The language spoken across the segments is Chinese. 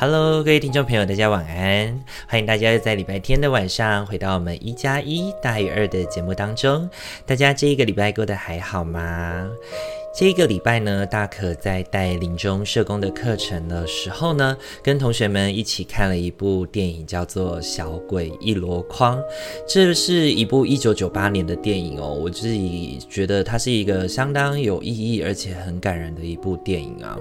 Hello，各位听众朋友，大家晚安！欢迎大家在礼拜天的晚上回到我们一加一大于二的节目当中。大家这一个礼拜过得还好吗？这一个礼拜呢，大可在带临终社工的课程的时候呢，跟同学们一起看了一部电影，叫做《小鬼一箩筐》。这是一部一九九八年的电影哦，我自己觉得它是一个相当有意义而且很感人的一部电影啊。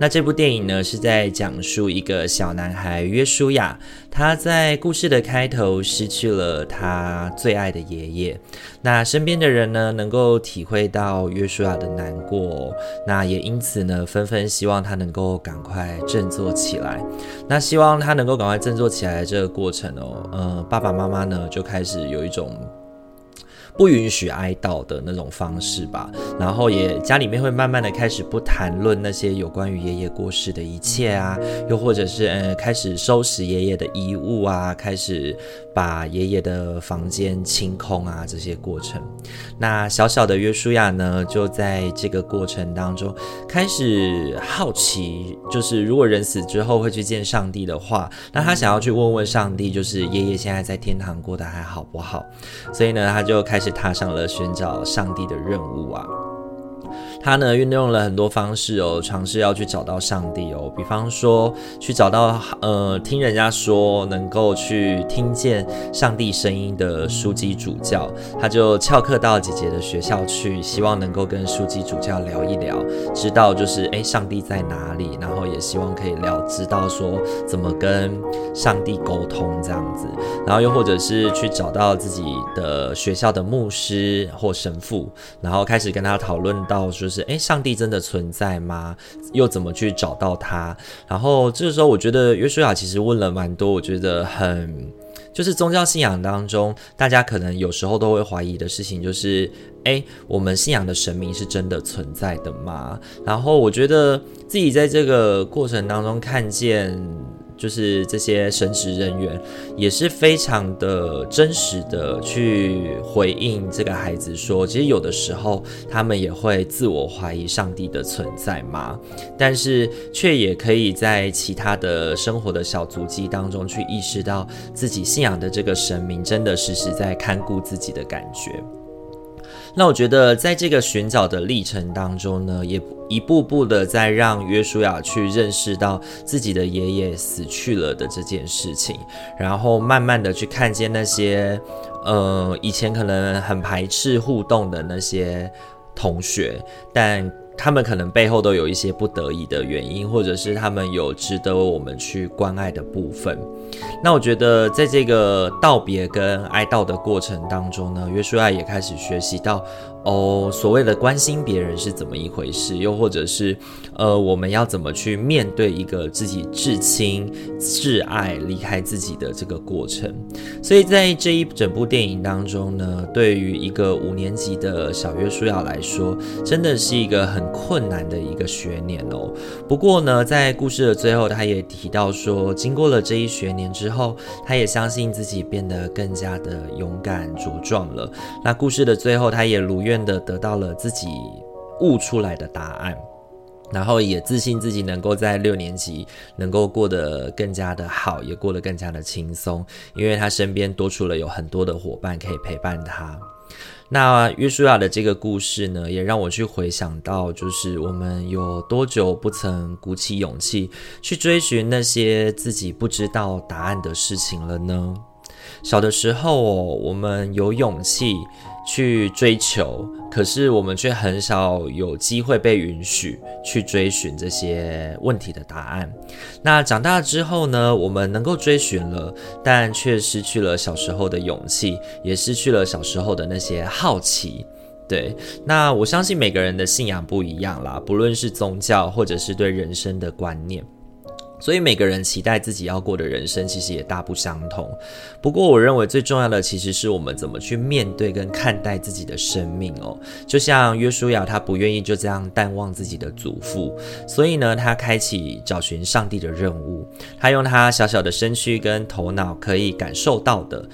那这部电影呢，是在讲述一个小男孩约书亚，他在故事的开头失去了他最爱的爷爷，那身边的人呢，能够体会到约书亚的难。过，那也因此呢，纷纷希望他能够赶快振作起来。那希望他能够赶快振作起来这个过程哦，呃，爸爸妈妈呢就开始有一种。不允许哀悼的那种方式吧，然后也家里面会慢慢的开始不谈论那些有关于爷爷过世的一切啊，又或者是嗯开始收拾爷爷的遗物啊，开始把爷爷的房间清空啊这些过程。那小小的约书亚呢，就在这个过程当中开始好奇，就是如果人死之后会去见上帝的话，那他想要去问问上帝，就是爷爷现在在天堂过得还好不好？所以呢，他就开始。踏上了寻找上帝的任务啊。他呢运用了很多方式哦，尝试要去找到上帝哦。比方说，去找到呃，听人家说能够去听见上帝声音的书籍主教，他就翘课到姐姐的学校去，希望能够跟书籍主教聊一聊，知道就是诶，上帝在哪里，然后也希望可以聊，知道说怎么跟上帝沟通这样子。然后又或者是去找到自己的学校的牧师或神父，然后开始跟他讨论到说。就是诶，上帝真的存在吗？又怎么去找到他？然后这个时候，我觉得约书亚其实问了蛮多，我觉得很就是宗教信仰当中，大家可能有时候都会怀疑的事情，就是诶，我们信仰的神明是真的存在的吗？然后我觉得自己在这个过程当中看见。就是这些神职人员也是非常的真实的去回应这个孩子说，其实有的时候他们也会自我怀疑上帝的存在嘛，但是却也可以在其他的生活的小足迹当中去意识到自己信仰的这个神明真的时时在看顾自己的感觉。那我觉得，在这个寻找的历程当中呢，也一步步的在让约书亚去认识到自己的爷爷死去了的这件事情，然后慢慢的去看见那些，呃，以前可能很排斥互动的那些同学，但。他们可能背后都有一些不得已的原因，或者是他们有值得我们去关爱的部分。那我觉得，在这个道别跟哀悼的过程当中呢，约书亚也开始学习到。哦，所谓的关心别人是怎么一回事？又或者是，呃，我们要怎么去面对一个自己至亲至爱离开自己的这个过程？所以在这一整部电影当中呢，对于一个五年级的小约书亚来说，真的是一个很困难的一个学年哦。不过呢，在故事的最后，他也提到说，经过了这一学年之后，他也相信自己变得更加的勇敢茁壮了。那故事的最后，他也如愿。愿的得到了自己悟出来的答案，然后也自信自己能够在六年级能够过得更加的好，也过得更加的轻松，因为他身边多出了有很多的伙伴可以陪伴他。那约书亚的这个故事呢，也让我去回想到，就是我们有多久不曾鼓起勇气去追寻那些自己不知道答案的事情了呢？小的时候哦，我们有勇气。去追求，可是我们却很少有机会被允许去追寻这些问题的答案。那长大之后呢，我们能够追寻了，但却失去了小时候的勇气，也失去了小时候的那些好奇。对，那我相信每个人的信仰不一样啦，不论是宗教或者是对人生的观念。所以每个人期待自己要过的人生，其实也大不相同。不过，我认为最重要的其实是我们怎么去面对跟看待自己的生命哦。就像约书亚，他不愿意就这样淡忘自己的祖父，所以呢，他开启找寻上帝的任务。他用他小小的身躯跟头脑可以感受到的，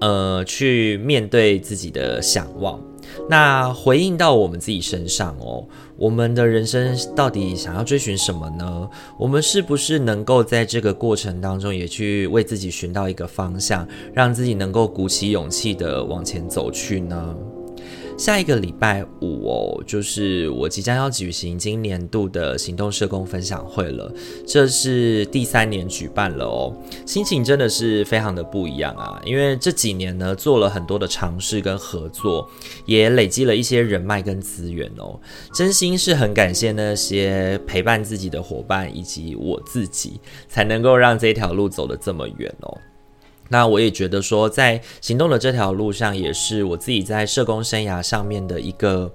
呃，去面对自己的想望。那回应到我们自己身上哦，我们的人生到底想要追寻什么呢？我们是不是能够在这个过程当中也去为自己寻到一个方向，让自己能够鼓起勇气的往前走去呢？下一个礼拜五哦，就是我即将要举行今年度的行动社工分享会了。这是第三年举办了哦，心情真的是非常的不一样啊！因为这几年呢，做了很多的尝试跟合作，也累积了一些人脉跟资源哦。真心是很感谢那些陪伴自己的伙伴以及我自己，才能够让这条路走得这么远哦。那我也觉得说，在行动的这条路上，也是我自己在社工生涯上面的一个，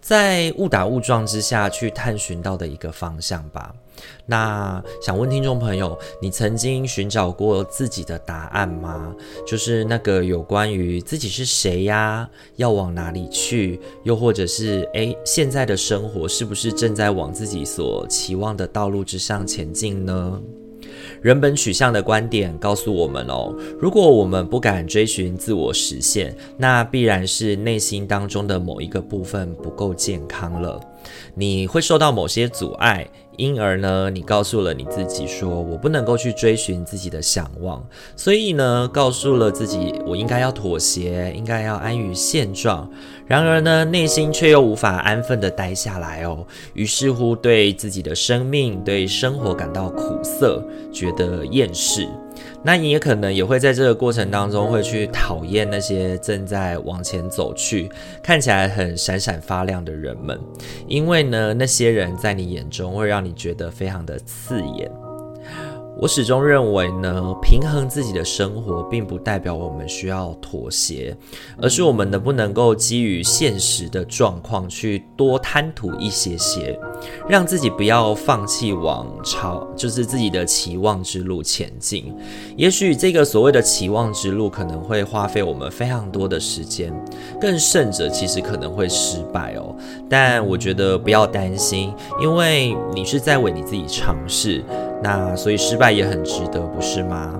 在误打误撞之下去探寻到的一个方向吧。那想问听众朋友，你曾经寻找过自己的答案吗？就是那个有关于自己是谁呀，要往哪里去，又或者是诶，现在的生活是不是正在往自己所期望的道路之上前进呢？人本取向的观点告诉我们哦，如果我们不敢追寻自我实现，那必然是内心当中的某一个部分不够健康了。你会受到某些阻碍，因而呢，你告诉了你自己说，我不能够去追寻自己的想望，所以呢，告诉了自己，我应该要妥协，应该要安于现状。然而呢，内心却又无法安分地待下来哦，于是乎对自己的生命、对生活感到苦涩，觉得厌世。那你也可能也会在这个过程当中会去讨厌那些正在往前走去、看起来很闪闪发亮的人们，因为呢，那些人在你眼中会让你觉得非常的刺眼。我始终认为呢，平衡自己的生活，并不代表我们需要妥协，而是我们能不能够基于现实的状况去多贪图一些些，让自己不要放弃往朝就是自己的期望之路前进。也许这个所谓的期望之路可能会花费我们非常多的时间，更甚者其实可能会失败哦。但我觉得不要担心，因为你是在为你自己尝试。那所以失败也很值得，不是吗？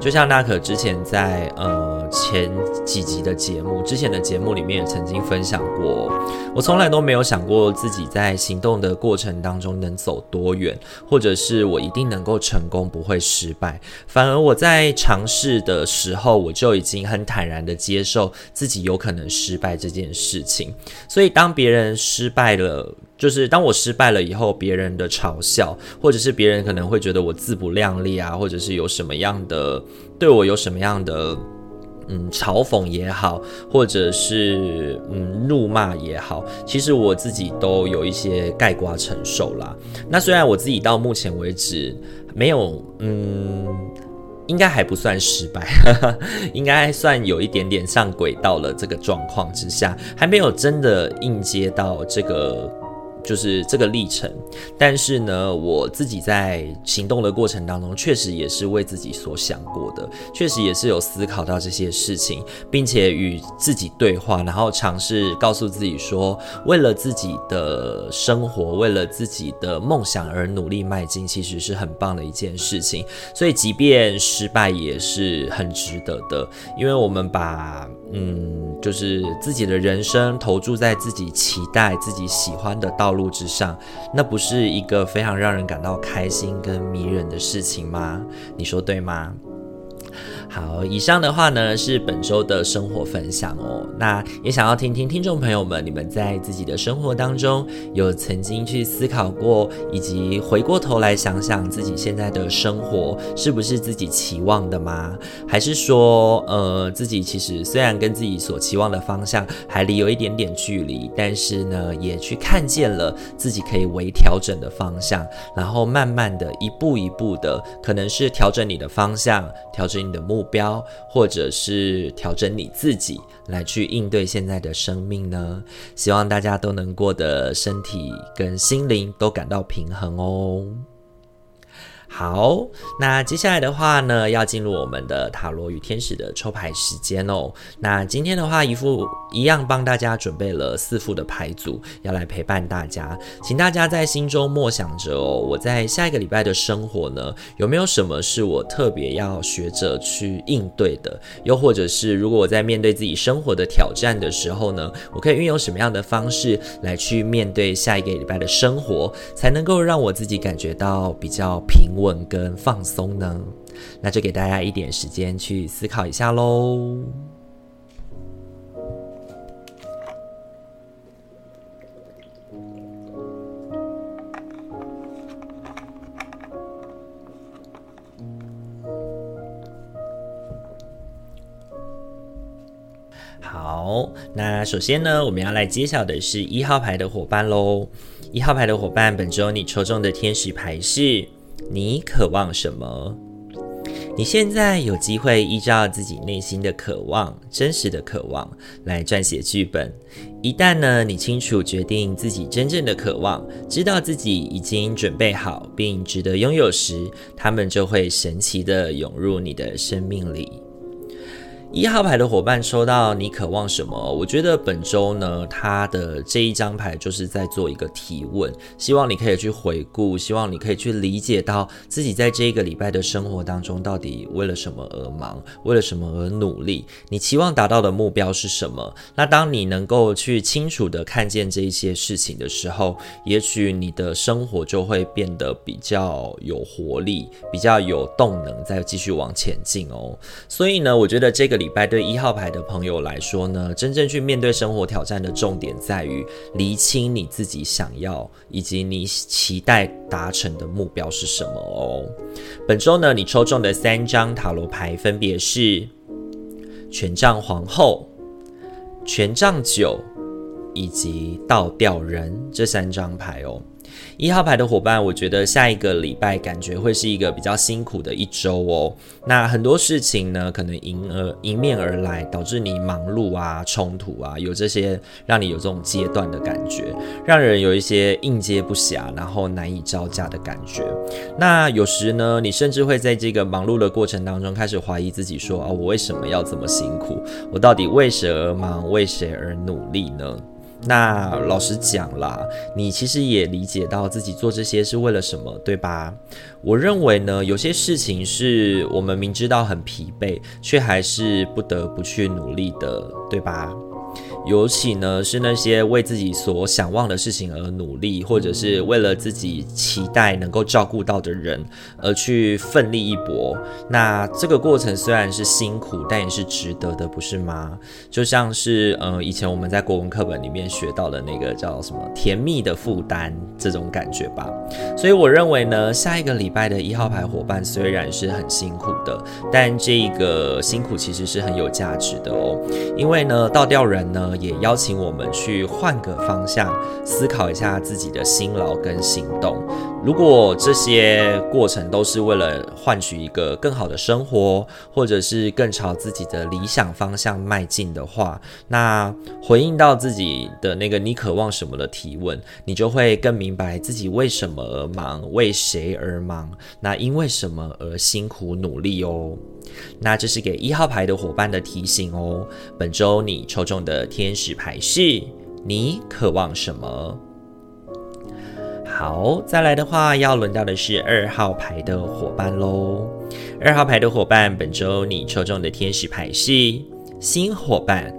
就像娜可之前在呃前几集的节目，之前的节目里面也曾经分享过，我从来都没有想过自己在行动的过程当中能走多远，或者是我一定能够成功，不会失败。反而我在尝试的时候，我就已经很坦然的接受自己有可能失败这件事情。所以当别人失败了，就是当我失败了以后，别人的嘲笑，或者是别人可能会觉得我自不量力啊，或者是有什么样的对我有什么样的嗯嘲讽也好，或者是嗯怒骂也好，其实我自己都有一些盖瓜承受啦。那虽然我自己到目前为止没有嗯，应该还不算失败，应该算有一点点上轨道了。这个状况之下，还没有真的应接到这个。就是这个历程，但是呢，我自己在行动的过程当中，确实也是为自己所想过的，确实也是有思考到这些事情，并且与自己对话，然后尝试告诉自己说，为了自己的生活，为了自己的梦想而努力迈进，其实是很棒的一件事情。所以，即便失败也是很值得的，因为我们把嗯，就是自己的人生投注在自己期待、自己喜欢的道路。路之上，那不是一个非常让人感到开心跟迷人的事情吗？你说对吗？好，以上的话呢是本周的生活分享哦。那也想要听听听众朋友们，你们在自己的生活当中有曾经去思考过，以及回过头来想想自己现在的生活是不是自己期望的吗？还是说，呃，自己其实虽然跟自己所期望的方向还离有一点点距离，但是呢，也去看见了自己可以微调整的方向，然后慢慢的一步一步的，可能是调整你的方向，调整你的目。目标，或者是调整你自己来去应对现在的生命呢？希望大家都能过得身体跟心灵都感到平衡哦。好，那接下来的话呢，要进入我们的塔罗与天使的抽牌时间哦。那今天的话，一副一样帮大家准备了四副的牌组，要来陪伴大家。请大家在心中默想着哦，我在下一个礼拜的生活呢，有没有什么是我特别要学着去应对的？又或者是如果我在面对自己生活的挑战的时候呢，我可以运用什么样的方式来去面对下一个礼拜的生活，才能够让我自己感觉到比较平稳？跟放松呢？那就给大家一点时间去思考一下喽。好，那首先呢，我们要来揭晓的是一号牌的伙伴喽。一号牌的伙伴，本周你抽中的天使牌是。你渴望什么？你现在有机会依照自己内心的渴望、真实的渴望来撰写剧本。一旦呢，你清楚决定自己真正的渴望，知道自己已经准备好并值得拥有时，他们就会神奇的涌入你的生命里。一号牌的伙伴抽到你渴望什么？我觉得本周呢，他的这一张牌就是在做一个提问，希望你可以去回顾，希望你可以去理解到自己在这一个礼拜的生活当中到底为了什么而忙，为了什么而努力，你期望达到的目标是什么？那当你能够去清楚地看见这一些事情的时候，也许你的生活就会变得比较有活力，比较有动能，再继续往前进哦。所以呢，我觉得这个。礼拜对一号牌的朋友来说呢，真正去面对生活挑战的重点在于厘清你自己想要以及你期待达成的目标是什么哦。本周呢，你抽中的三张塔罗牌分别是权杖皇后、权杖九以及倒吊人这三张牌哦。一号牌的伙伴，我觉得下一个礼拜感觉会是一个比较辛苦的一周哦。那很多事情呢，可能迎而迎面而来，导致你忙碌啊、冲突啊，有这些让你有这种阶段的感觉，让人有一些应接不暇，然后难以招架的感觉。那有时呢，你甚至会在这个忙碌的过程当中开始怀疑自己，说啊，我为什么要这么辛苦？我到底为谁而忙？为谁而努力呢？那老实讲啦，你其实也理解到自己做这些是为了什么，对吧？我认为呢，有些事情是我们明知道很疲惫，却还是不得不去努力的，对吧？尤其呢，是那些为自己所想望的事情而努力，或者是为了自己期待能够照顾到的人而去奋力一搏。那这个过程虽然是辛苦，但也是值得的，不是吗？就像是呃，以前我们在国文课本里面学到的那个叫什么“甜蜜的负担”这种感觉吧。所以我认为呢，下一个礼拜的一号牌伙伴虽然是很辛苦的，但这个辛苦其实是很有价值的哦，因为呢，倒吊人呢。也邀请我们去换个方向思考一下自己的辛劳跟行动。如果这些过程都是为了换取一个更好的生活，或者是更朝自己的理想方向迈进的话，那回应到自己的那个你渴望什么的提问，你就会更明白自己为什么而忙，为谁而忙，那因为什么而辛苦努力哦。那这是给一号牌的伙伴的提醒哦。本周你抽中的天使牌是你渴望什么？好，再来的话要轮到的是二号牌的伙伴喽。二号牌的伙伴，本周你抽中的天使牌是新伙伴。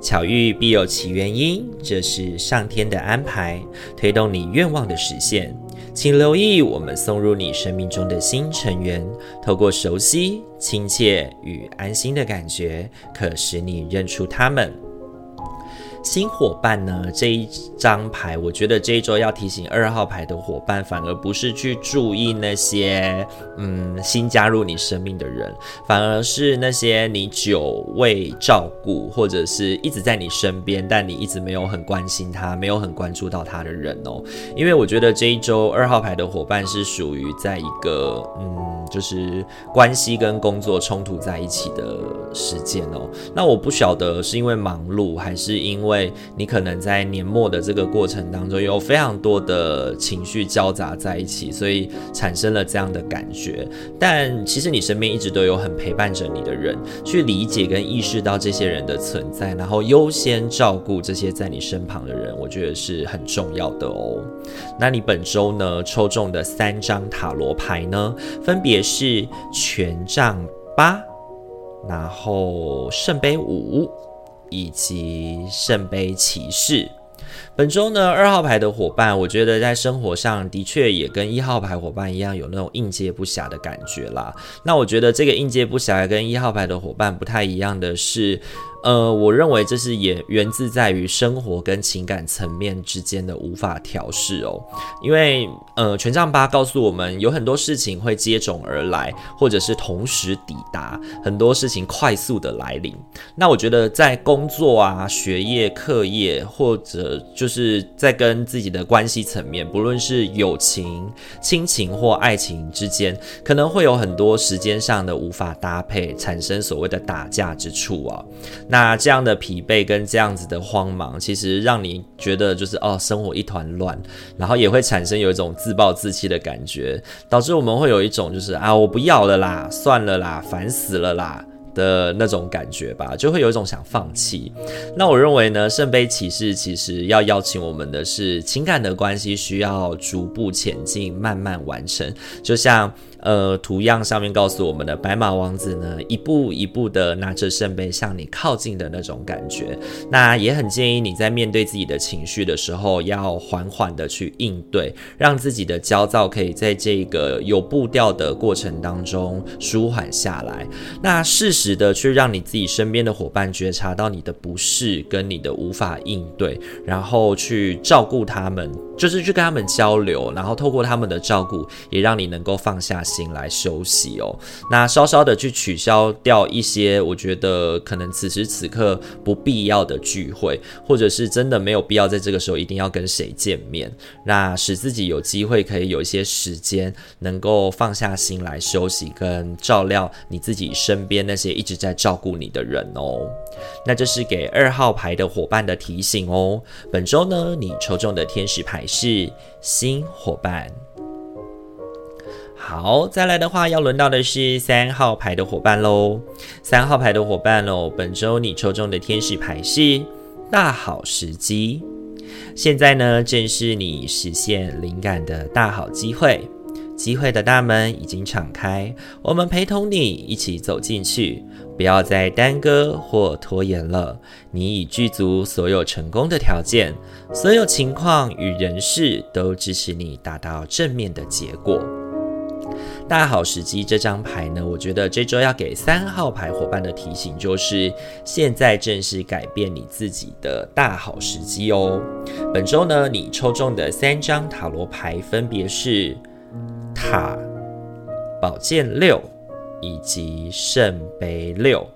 巧遇必有其原因，这是上天的安排，推动你愿望的实现。请留意，我们送入你生命中的新成员，透过熟悉、亲切与安心的感觉，可使你认出他们。新伙伴呢，这一张牌，我觉得这一周要提醒二号牌的伙伴，反而不是去注意那些嗯新加入你生命的人，反而是那些你久未照顾或者是一直在你身边，但你一直没有很关心他，没有很关注到他的人哦。因为我觉得这一周二号牌的伙伴是属于在一个嗯，就是关系跟工作冲突在一起的时间哦。那我不晓得是因为忙碌，还是因为为你可能在年末的这个过程当中有非常多的情绪交杂在一起，所以产生了这样的感觉。但其实你身边一直都有很陪伴着你的人，去理解跟意识到这些人的存在，然后优先照顾这些在你身旁的人，我觉得是很重要的哦。那你本周呢，抽中的三张塔罗牌呢，分别是权杖八，然后圣杯五，以及圣杯骑士。本周呢，二号牌的伙伴，我觉得在生活上的确也跟一号牌伙伴一样，有那种应接不暇的感觉啦。那我觉得这个应接不暇跟一号牌的伙伴不太一样的是。呃，我认为这是也源自在于生活跟情感层面之间的无法调适哦，因为呃，权杖八告诉我们有很多事情会接踵而来，或者是同时抵达，很多事情快速的来临。那我觉得在工作啊、学业、课业，或者就是在跟自己的关系层面，不论是友情、亲情或爱情之间，可能会有很多时间上的无法搭配，产生所谓的打架之处啊。那那这样的疲惫跟这样子的慌忙，其实让你觉得就是哦，生活一团乱，然后也会产生有一种自暴自弃的感觉，导致我们会有一种就是啊，我不要了啦，算了啦，烦死了啦的那种感觉吧，就会有一种想放弃。那我认为呢，圣杯骑士其实要邀请我们的是情感的关系需要逐步前进，慢慢完成，就像。呃，图样上面告诉我们的白马王子呢，一步一步的拿着圣杯向你靠近的那种感觉。那也很建议你在面对自己的情绪的时候，要缓缓的去应对，让自己的焦躁可以在这个有步调的过程当中舒缓下来。那适时的去让你自己身边的伙伴觉察到你的不适跟你的无法应对，然后去照顾他们，就是去跟他们交流，然后透过他们的照顾，也让你能够放下心。来休息哦，那稍稍的去取消掉一些，我觉得可能此时此刻不必要的聚会，或者是真的没有必要在这个时候一定要跟谁见面，那使自己有机会可以有一些时间，能够放下心来休息，跟照料你自己身边那些一直在照顾你的人哦。那这是给二号牌的伙伴的提醒哦。本周呢，你抽中的天使牌是新伙伴。好，再来的话，要轮到的是三号牌的伙伴喽。三号牌的伙伴喽，本周你抽中的天使牌是大好时机。现在呢，正是你实现灵感的大好机会，机会的大门已经敞开，我们陪同你一起走进去，不要再耽搁或拖延了。你已具足所有成功的条件，所有情况与人事都支持你达到正面的结果。大好时机这张牌呢，我觉得这周要给三号牌伙伴的提醒就是，现在正是改变你自己的大好时机哦。本周呢，你抽中的三张塔罗牌分别是塔、宝剑六以及圣杯六。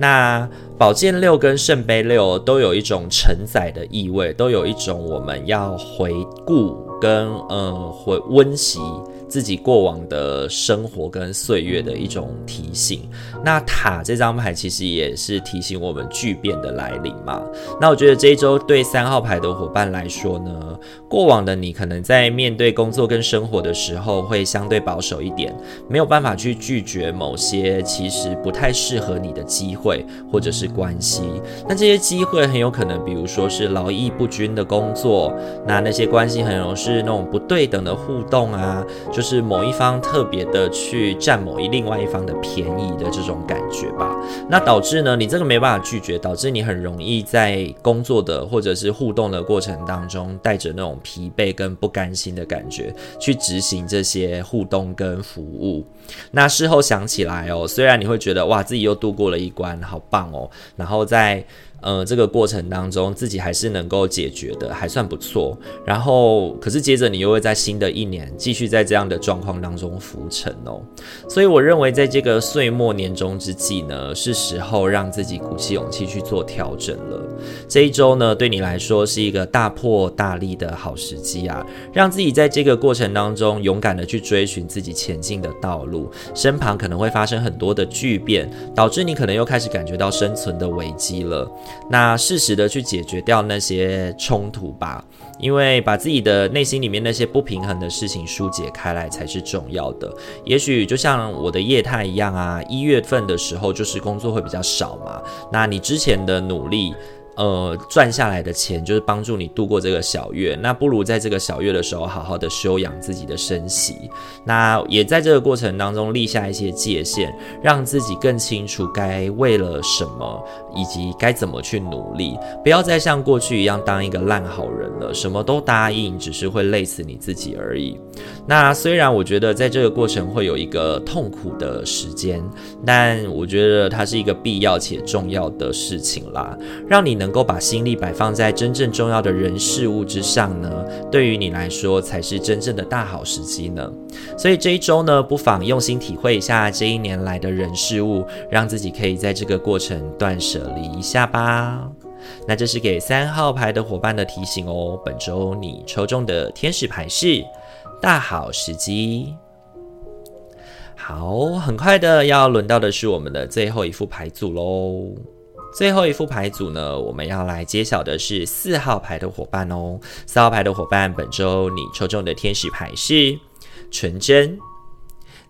那宝剑六跟圣杯六都有一种承载的意味，都有一种我们要回顾跟呃回温习。自己过往的生活跟岁月的一种提醒。那塔这张牌其实也是提醒我们巨变的来临嘛。那我觉得这一周对三号牌的伙伴来说呢，过往的你可能在面对工作跟生活的时候会相对保守一点，没有办法去拒绝某些其实不太适合你的机会或者是关系。那这些机会很有可能，比如说是劳逸不均的工作，那那些关系很容易是那种不对等的互动啊。就是某一方特别的去占某一另外一方的便宜的这种感觉吧，那导致呢，你这个没办法拒绝，导致你很容易在工作的或者是互动的过程当中，带着那种疲惫跟不甘心的感觉去执行这些互动跟服务。那事后想起来哦，虽然你会觉得哇，自己又度过了一关，好棒哦，然后在。呃，这个过程当中，自己还是能够解决的，还算不错。然后，可是接着你又会在新的一年继续在这样的状况当中浮沉哦。所以我认为，在这个岁末年终之际呢，是时候让自己鼓起勇气去做调整了。这一周呢，对你来说是一个大破大立的好时机啊，让自己在这个过程当中勇敢的去追寻自己前进的道路。身旁可能会发生很多的巨变，导致你可能又开始感觉到生存的危机了。那适时的去解决掉那些冲突吧，因为把自己的内心里面那些不平衡的事情疏解开来才是重要的。也许就像我的业态一样啊，一月份的时候就是工作会比较少嘛，那你之前的努力。呃，赚下来的钱就是帮助你度过这个小月，那不如在这个小月的时候好好的休养自己的身息。那也在这个过程当中立下一些界限，让自己更清楚该为了什么，以及该怎么去努力，不要再像过去一样当一个烂好人了，什么都答应，只是会累死你自己而已。那虽然我觉得在这个过程会有一个痛苦的时间，但我觉得它是一个必要且重要的事情啦，让你能。能够把心力摆放在真正重要的人事物之上呢，对于你来说才是真正的大好时机呢。所以这一周呢，不妨用心体会一下这一年来的人事物，让自己可以在这个过程断舍离一下吧。那这是给三号牌的伙伴的提醒哦。本周你抽中的天使牌是大好时机。好，很快的要轮到的是我们的最后一副牌组喽。最后一副牌组呢，我们要来揭晓的是四号牌的伙伴哦。四号牌的伙伴，本周你抽中的天使牌是纯真。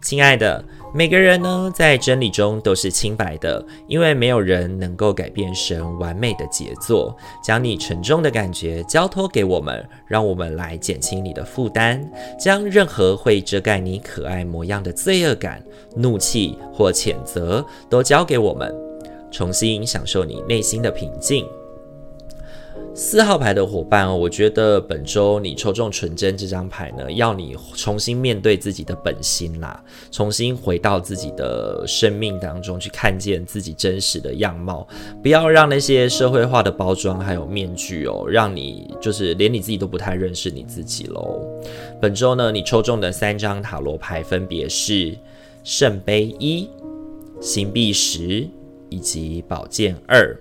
亲爱的，每个人呢，在真理中都是清白的，因为没有人能够改变神完美的杰作。将你沉重的感觉交托给我们，让我们来减轻你的负担。将任何会遮盖你可爱模样的罪恶感、怒气或谴责都交给我们。重新享受你内心的平静。四号牌的伙伴哦，我觉得本周你抽中纯真这张牌呢，要你重新面对自己的本心啦，重新回到自己的生命当中去看见自己真实的样貌，不要让那些社会化的包装还有面具哦，让你就是连你自己都不太认识你自己喽。本周呢，你抽中的三张塔罗牌分别是圣杯一、星币十。以及宝剑二，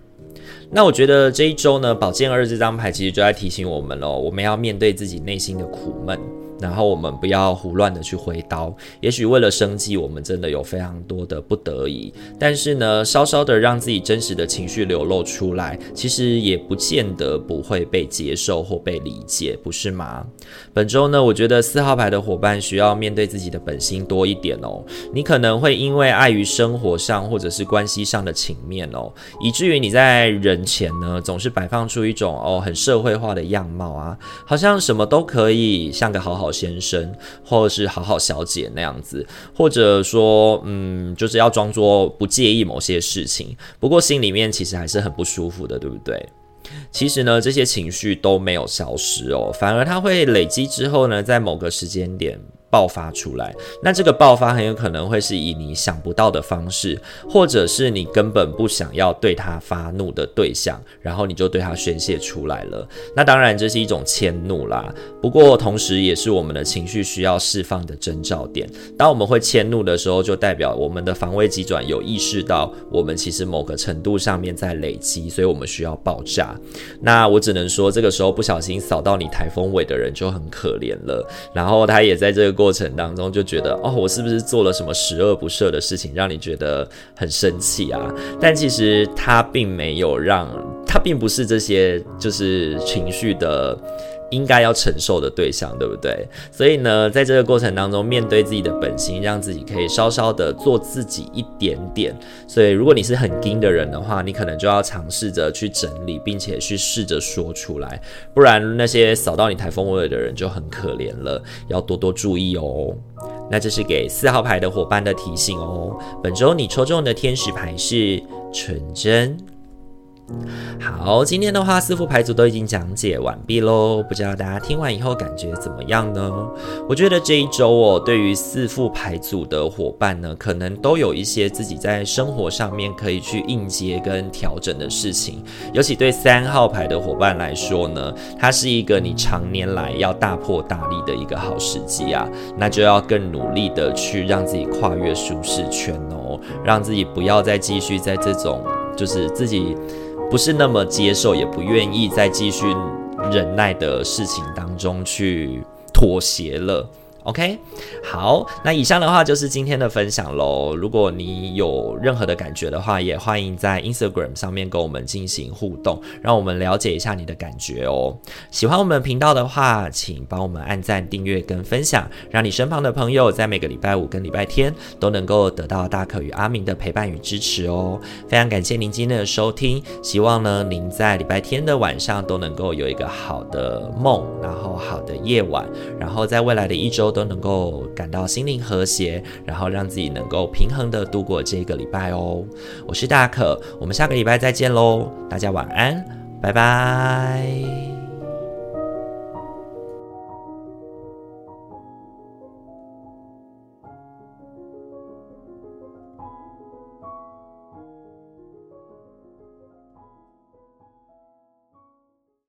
那我觉得这一周呢，宝剑二这张牌其实就在提醒我们喽，我们要面对自己内心的苦闷。然后我们不要胡乱的去挥刀，也许为了生计，我们真的有非常多的不得已。但是呢，稍稍的让自己真实的情绪流露出来，其实也不见得不会被接受或被理解，不是吗？本周呢，我觉得四号牌的伙伴需要面对自己的本心多一点哦。你可能会因为碍于生活上或者是关系上的情面哦，以至于你在人前呢，总是摆放出一种哦很社会化的样貌啊，好像什么都可以，像个好好先生，或者是好好小姐那样子，或者说，嗯，就是要装作不介意某些事情，不过心里面其实还是很不舒服的，对不对？其实呢，这些情绪都没有消失哦，反而它会累积之后呢，在某个时间点。爆发出来，那这个爆发很有可能会是以你想不到的方式，或者是你根本不想要对他发怒的对象，然后你就对他宣泄出来了。那当然这是一种迁怒啦，不过同时也是我们的情绪需要释放的征兆点。当我们会迁怒的时候，就代表我们的防卫机转有意识到我们其实某个程度上面在累积，所以我们需要爆炸。那我只能说，这个时候不小心扫到你台风尾的人就很可怜了。然后他也在这个。过程当中就觉得哦，我是不是做了什么十恶不赦的事情，让你觉得很生气啊？但其实他并没有让，他并不是这些就是情绪的。应该要承受的对象，对不对？所以呢，在这个过程当中，面对自己的本心，让自己可以稍稍的做自己一点点。所以，如果你是很硬的人的话，你可能就要尝试着去整理，并且去试着说出来，不然那些扫到你台风尾的人就很可怜了，要多多注意哦。那这是给四号牌的伙伴的提醒哦。本周你抽中的天使牌是纯真。好，今天的话四副牌组都已经讲解完毕喽，不知道大家听完以后感觉怎么样呢？我觉得这一周哦，对于四副牌组的伙伴呢，可能都有一些自己在生活上面可以去应接跟调整的事情。尤其对三号牌的伙伴来说呢，它是一个你常年来要大破大立的一个好时机啊，那就要更努力的去让自己跨越舒适圈哦，让自己不要再继续在这种就是自己。不是那么接受，也不愿意再继续忍耐的事情当中去妥协了。OK，好，那以上的话就是今天的分享喽。如果你有任何的感觉的话，也欢迎在 Instagram 上面跟我们进行互动，让我们了解一下你的感觉哦。喜欢我们频道的话，请帮我们按赞、订阅跟分享，让你身旁的朋友在每个礼拜五跟礼拜天都能够得到大可与阿明的陪伴与支持哦。非常感谢您今天的收听，希望呢您在礼拜天的晚上都能够有一个好的梦，然后好的夜晚，然后在未来的一周都能够感到心灵和谐，然后让自己能够平衡的度过这个礼拜哦。我是大可，我们下个礼拜再见喽，大家晚安，拜拜。